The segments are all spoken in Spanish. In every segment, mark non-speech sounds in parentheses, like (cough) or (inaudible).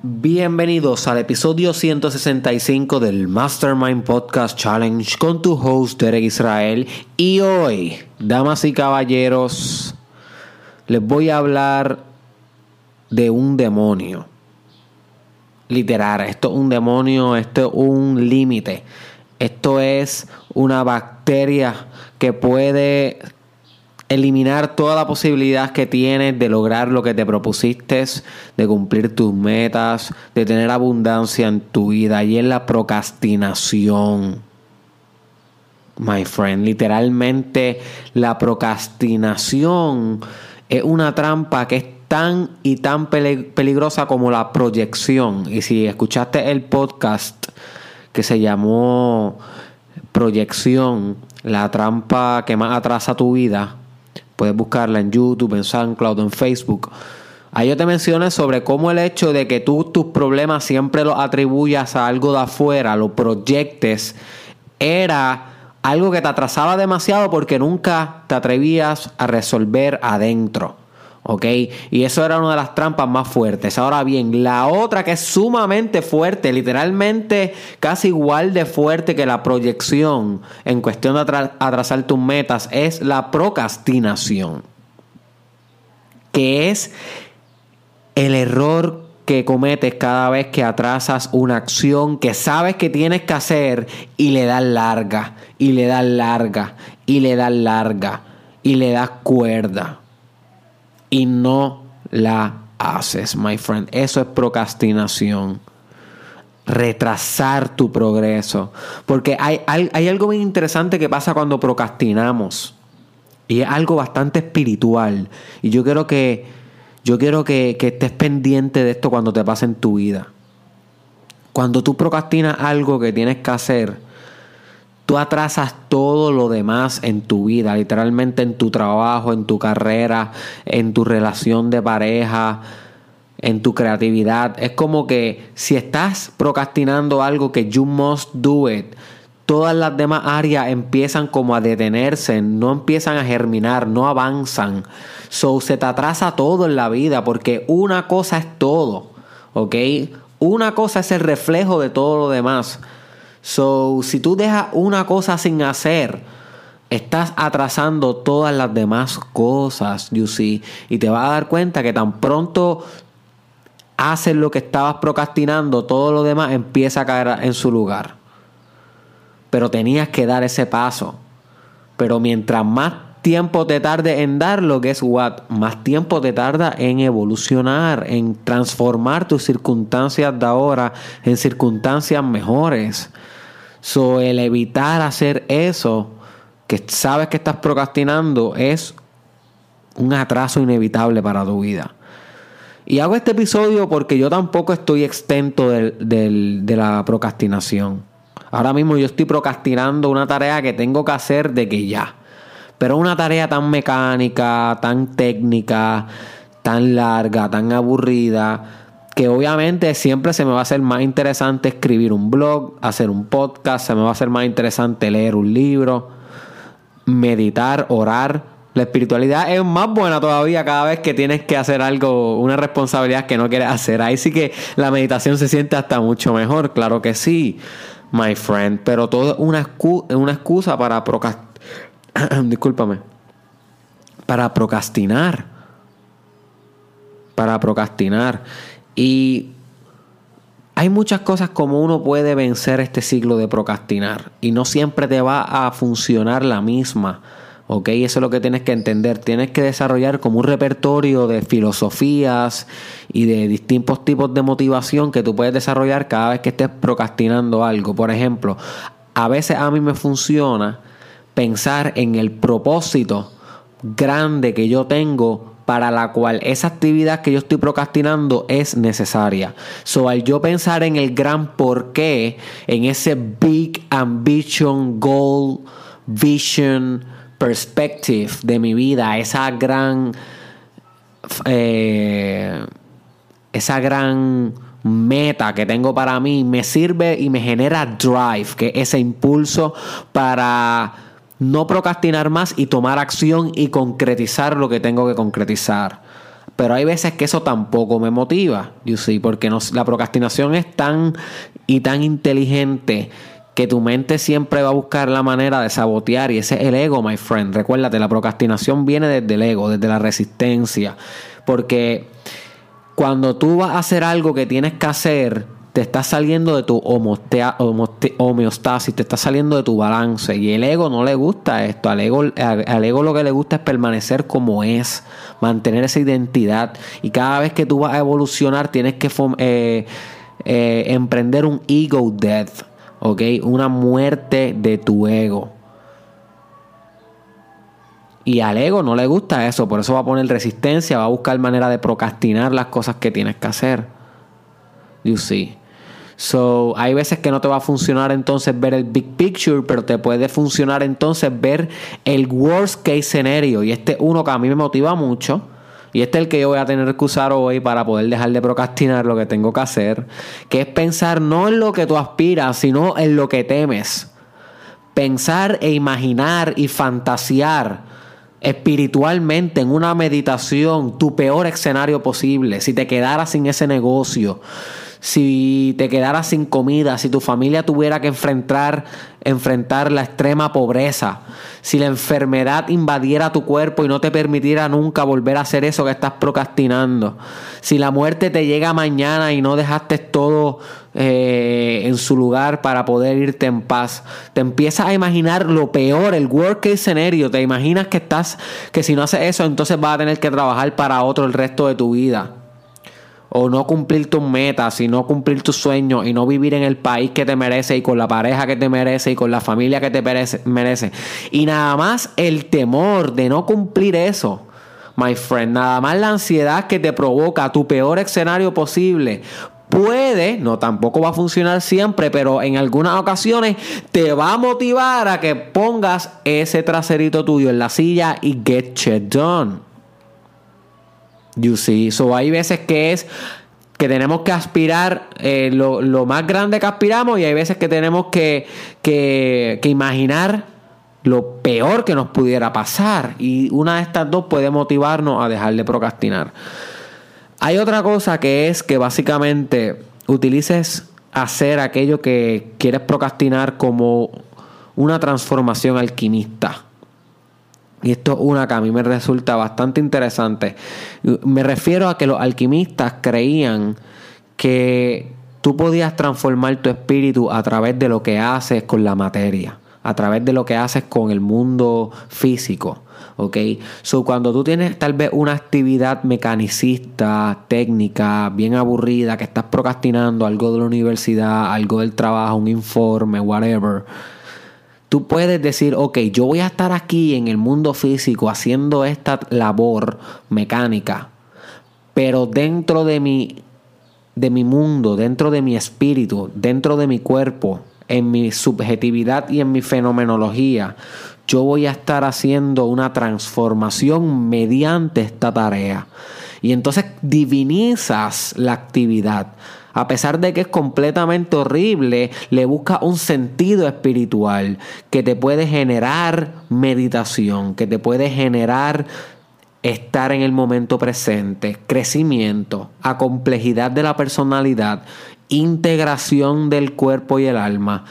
Bienvenidos al episodio 165 del Mastermind Podcast Challenge con tu host Derek Israel. Y hoy, damas y caballeros, les voy a hablar de un demonio. Literal, esto es un demonio, esto es un límite. Esto es una bacteria que puede eliminar toda la posibilidad que tienes de lograr lo que te propusiste, de cumplir tus metas, de tener abundancia en tu vida y es la procrastinación. My friend, literalmente la procrastinación es una trampa que es tan y tan peligrosa como la proyección. Y si escuchaste el podcast que se llamó Proyección, la trampa que más atrasa tu vida, Puedes buscarla en YouTube, en SoundCloud, en Facebook. Ahí yo te mencioné sobre cómo el hecho de que tú tus problemas siempre los atribuyas a algo de afuera, lo proyectes, era algo que te atrasaba demasiado porque nunca te atrevías a resolver adentro. ¿Ok? Y eso era una de las trampas más fuertes. Ahora bien, la otra que es sumamente fuerte, literalmente casi igual de fuerte que la proyección en cuestión de atrasar tus metas, es la procrastinación. Que es el error que cometes cada vez que atrasas una acción que sabes que tienes que hacer y le das larga, y le das larga, y le das larga, y le das cuerda y no la haces, my friend. Eso es procrastinación. Retrasar tu progreso. Porque hay, hay, algo muy interesante que pasa cuando procrastinamos. Y es algo bastante espiritual. Y yo quiero que, yo quiero que, que estés pendiente de esto cuando te pase en tu vida. Cuando tú procrastinas algo que tienes que hacer, tú atrasas todo lo demás en tu vida, literalmente en tu trabajo, en tu carrera, en tu relación de pareja, en tu creatividad. Es como que si estás procrastinando algo que you must do it, todas las demás áreas empiezan como a detenerse, no empiezan a germinar, no avanzan. So se te atrasa todo en la vida porque una cosa es todo, ¿ok? Una cosa es el reflejo de todo lo demás. So, si tú dejas una cosa sin hacer, estás atrasando todas las demás cosas, you see. Y te vas a dar cuenta que tan pronto haces lo que estabas procrastinando, todo lo demás empieza a caer en su lugar. Pero tenías que dar ese paso. Pero mientras más tiempo te tarde en darlo, que es what, más tiempo te tarda en evolucionar, en transformar tus circunstancias de ahora en circunstancias mejores. So, el evitar hacer eso, que sabes que estás procrastinando, es un atraso inevitable para tu vida. Y hago este episodio porque yo tampoco estoy extento de la procrastinación. Ahora mismo yo estoy procrastinando una tarea que tengo que hacer de que ya. Pero una tarea tan mecánica, tan técnica, tan larga, tan aburrida, que obviamente siempre se me va a hacer más interesante escribir un blog, hacer un podcast, se me va a hacer más interesante leer un libro, meditar, orar. La espiritualidad es más buena todavía cada vez que tienes que hacer algo, una responsabilidad que no quieres hacer. Ahí sí que la meditación se siente hasta mucho mejor, claro que sí, my friend. Pero todo es una, excusa para procrastinar. (clears throat) Discúlpame. Para procrastinar. Para procrastinar. Y hay muchas cosas como uno puede vencer este ciclo de procrastinar y no siempre te va a funcionar la misma. ¿ok? Eso es lo que tienes que entender. Tienes que desarrollar como un repertorio de filosofías y de distintos tipos de motivación que tú puedes desarrollar cada vez que estés procrastinando algo. Por ejemplo, a veces a mí me funciona pensar en el propósito grande que yo tengo para la cual esa actividad que yo estoy procrastinando es necesaria. So, al yo pensar en el gran porqué, en ese big ambition, goal, vision, perspective de mi vida, esa gran. Eh, esa gran meta que tengo para mí me sirve y me genera drive, que es ese impulso para no procrastinar más y tomar acción y concretizar lo que tengo que concretizar. Pero hay veces que eso tampoco me motiva, you see, porque la procrastinación es tan y tan inteligente que tu mente siempre va a buscar la manera de sabotear y ese es el ego, my friend. Recuérdate, la procrastinación viene desde el ego, desde la resistencia, porque cuando tú vas a hacer algo que tienes que hacer, te estás saliendo de tu homeostasis, te estás saliendo de tu balance. Y el ego no le gusta esto. Al ego, al, ego lo que le gusta es permanecer como es, mantener esa identidad. Y cada vez que tú vas a evolucionar, tienes que eh, eh, emprender un ego death. ¿ok? Una muerte de tu ego. Y al ego no le gusta eso, por eso va a poner resistencia, va a buscar manera de procrastinar las cosas que tienes que hacer. You see. So, hay veces que no te va a funcionar entonces ver el big picture, pero te puede funcionar entonces ver el worst case scenario. Y este uno que a mí me motiva mucho y este es el que yo voy a tener que usar hoy para poder dejar de procrastinar lo que tengo que hacer, que es pensar no en lo que tú aspiras, sino en lo que temes. Pensar e imaginar y fantasear espiritualmente en una meditación tu peor escenario posible, si te quedaras sin ese negocio, si te quedaras sin comida, si tu familia tuviera que enfrentar, enfrentar la extrema pobreza, si la enfermedad invadiera tu cuerpo y no te permitiera nunca volver a hacer eso que estás procrastinando, si la muerte te llega mañana y no dejaste todo eh, en su lugar para poder irte en paz, te empiezas a imaginar lo peor, el worst case scenario, te imaginas que estás, que si no haces eso, entonces vas a tener que trabajar para otro el resto de tu vida o no cumplir tus metas y no cumplir tus sueños y no vivir en el país que te merece y con la pareja que te merece y con la familia que te merece. Y nada más el temor de no cumplir eso, my friend, nada más la ansiedad que te provoca tu peor escenario posible. Puede, no tampoco va a funcionar siempre, pero en algunas ocasiones te va a motivar a que pongas ese traserito tuyo en la silla y get shit done. You see. So hay veces que es que tenemos que aspirar eh, lo, más grande que aspiramos y hay veces que tenemos que, que, que imaginar lo peor que nos pudiera pasar. Y una de estas dos puede motivarnos a dejar de procrastinar. Hay otra cosa que es que básicamente utilices hacer aquello que quieres procrastinar como una transformación alquimista. Y esto es una que a mí me resulta bastante interesante. Me refiero a que los alquimistas creían que tú podías transformar tu espíritu a través de lo que haces con la materia, a través de lo que haces con el mundo físico. ¿ok? So, cuando tú tienes tal vez una actividad mecanicista, técnica, bien aburrida, que estás procrastinando algo de la universidad, algo del trabajo, un informe, whatever Tú puedes decir, ok, yo voy a estar aquí en el mundo físico haciendo esta labor mecánica, pero dentro de mi, de mi mundo, dentro de mi espíritu, dentro de mi cuerpo, en mi subjetividad y en mi fenomenología, yo voy a estar haciendo una transformación mediante esta tarea. Y entonces divinizas la actividad a pesar de que es completamente horrible, le busca un sentido espiritual que te puede generar meditación, que te puede generar estar en el momento presente, crecimiento, a complejidad de la personalidad, integración del cuerpo y el alma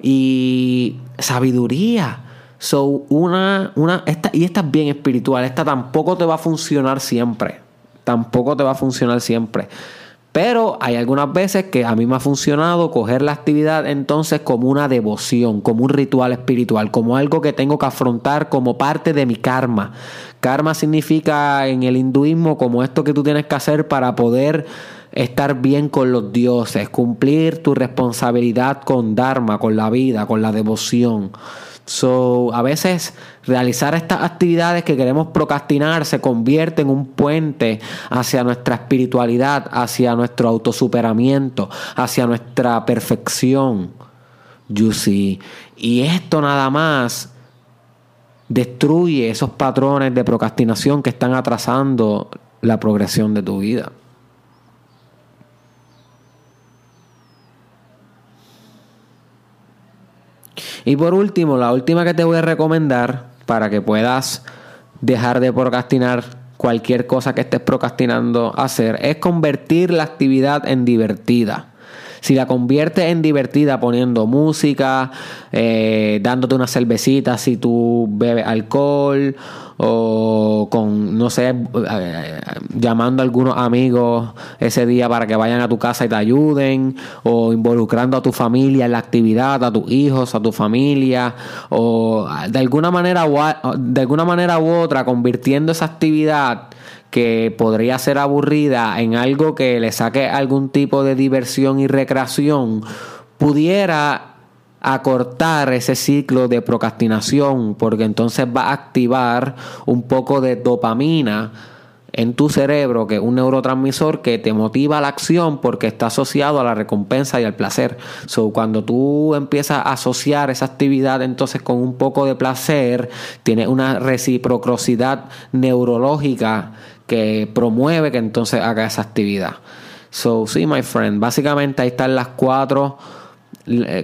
y sabiduría. So, una, una, esta, y esta es bien espiritual, esta tampoco te va a funcionar siempre. Tampoco te va a funcionar siempre. Pero hay algunas veces que a mí me ha funcionado coger la actividad entonces como una devoción, como un ritual espiritual, como algo que tengo que afrontar como parte de mi karma. Karma significa en el hinduismo como esto que tú tienes que hacer para poder estar bien con los dioses, cumplir tu responsabilidad con Dharma, con la vida, con la devoción. So, a veces realizar estas actividades que queremos procrastinar se convierte en un puente hacia nuestra espiritualidad, hacia nuestro autosuperamiento, hacia nuestra perfección. You see. Y esto nada más destruye esos patrones de procrastinación que están atrasando la progresión de tu vida. Y por último, la última que te voy a recomendar para que puedas dejar de procrastinar cualquier cosa que estés procrastinando hacer, es convertir la actividad en divertida. Si la conviertes en divertida poniendo música, eh, dándote una cervecita si tú bebes alcohol o con, no sé, eh, llamando a algunos amigos ese día para que vayan a tu casa y te ayuden, o involucrando a tu familia en la actividad, a tus hijos, a tu familia, o de alguna manera, de alguna manera u otra, convirtiendo esa actividad que podría ser aburrida en algo que le saque algún tipo de diversión y recreación, pudiera acortar ese ciclo de procrastinación, porque entonces va a activar un poco de dopamina en tu cerebro, que es un neurotransmisor que te motiva la acción porque está asociado a la recompensa y al placer. So, cuando tú empiezas a asociar esa actividad entonces con un poco de placer, tienes una reciprocidad neurológica que promueve que entonces haga esa actividad. So, sí, my friend, básicamente ahí están las cuatro,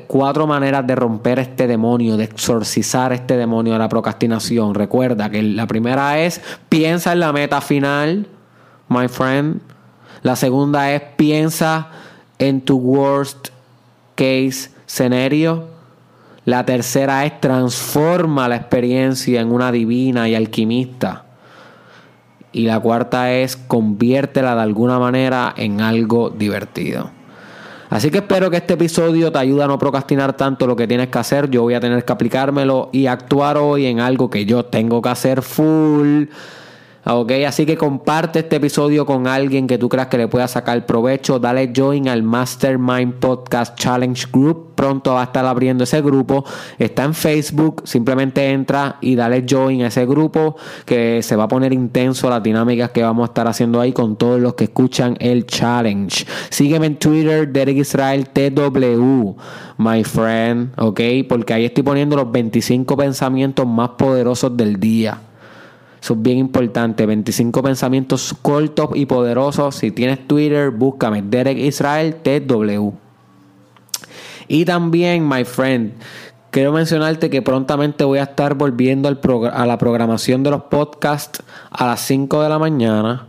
cuatro maneras de romper este demonio, de exorcizar este demonio de la procrastinación. Recuerda que la primera es piensa en la meta final, my friend. La segunda es piensa en tu worst case scenario. La tercera es transforma la experiencia en una divina y alquimista. Y la cuarta es conviértela de alguna manera en algo divertido. Así que espero que este episodio te ayude a no procrastinar tanto lo que tienes que hacer. Yo voy a tener que aplicármelo y actuar hoy en algo que yo tengo que hacer full. Ok, así que comparte este episodio con alguien que tú creas que le pueda sacar provecho. Dale join al Mastermind Podcast Challenge Group. Pronto va a estar abriendo ese grupo. Está en Facebook. Simplemente entra y dale join a ese grupo que se va a poner intenso las dinámicas que vamos a estar haciendo ahí con todos los que escuchan el challenge. Sígueme en Twitter, Derek Israel TW, my friend. Ok, porque ahí estoy poniendo los 25 pensamientos más poderosos del día. Eso es bien importante. 25 pensamientos cortos y poderosos. Si tienes Twitter, búscame Derek Israel TW. Y también, my friend, quiero mencionarte que prontamente voy a estar volviendo al a la programación de los podcasts a las 5 de la mañana.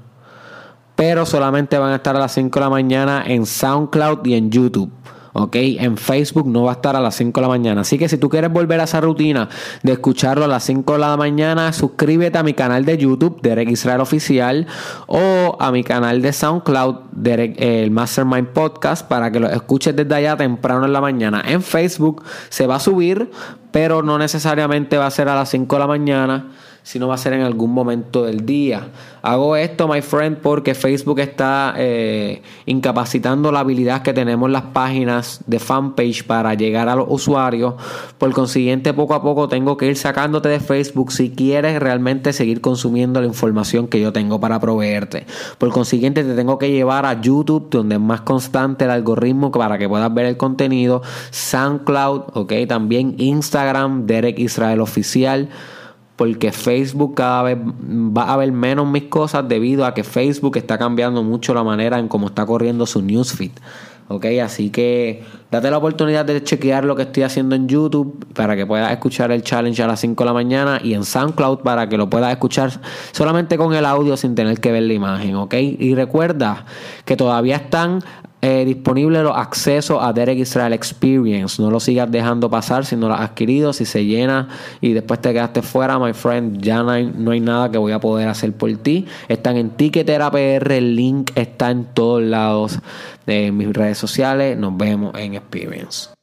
Pero solamente van a estar a las 5 de la mañana en SoundCloud y en YouTube. ¿Ok? En Facebook no va a estar a las 5 de la mañana. Así que si tú quieres volver a esa rutina de escucharlo a las 5 de la mañana, suscríbete a mi canal de YouTube, Derek Israel Oficial, o a mi canal de SoundCloud, Derek, el Mastermind Podcast, para que lo escuches desde allá temprano en la mañana. En Facebook se va a subir, pero no necesariamente va a ser a las 5 de la mañana si no va a ser en algún momento del día. Hago esto, my friend, porque Facebook está eh, incapacitando la habilidad que tenemos las páginas de fanpage para llegar a los usuarios. Por consiguiente, poco a poco tengo que ir sacándote de Facebook si quieres realmente seguir consumiendo la información que yo tengo para proveerte. Por consiguiente, te tengo que llevar a YouTube, donde es más constante el algoritmo para que puedas ver el contenido. SoundCloud, ok, también Instagram, Derek Israel Oficial porque Facebook cada vez va a ver menos mis cosas debido a que Facebook está cambiando mucho la manera en cómo está corriendo su newsfeed. Ok, así que date la oportunidad de chequear lo que estoy haciendo en YouTube para que puedas escuchar el challenge a las 5 de la mañana y en SoundCloud para que lo puedas escuchar solamente con el audio sin tener que ver la imagen, ok. Y recuerda que todavía están eh, disponible los accesos a Derek Israel Experience. No lo sigas dejando pasar si no lo has adquirido. Si se llena y después te quedaste fuera, my friend, ya no hay, no hay nada que voy a poder hacer por ti. Están en Ticketera PR. El link está en todos lados de mis redes sociales. Nos vemos en Experience.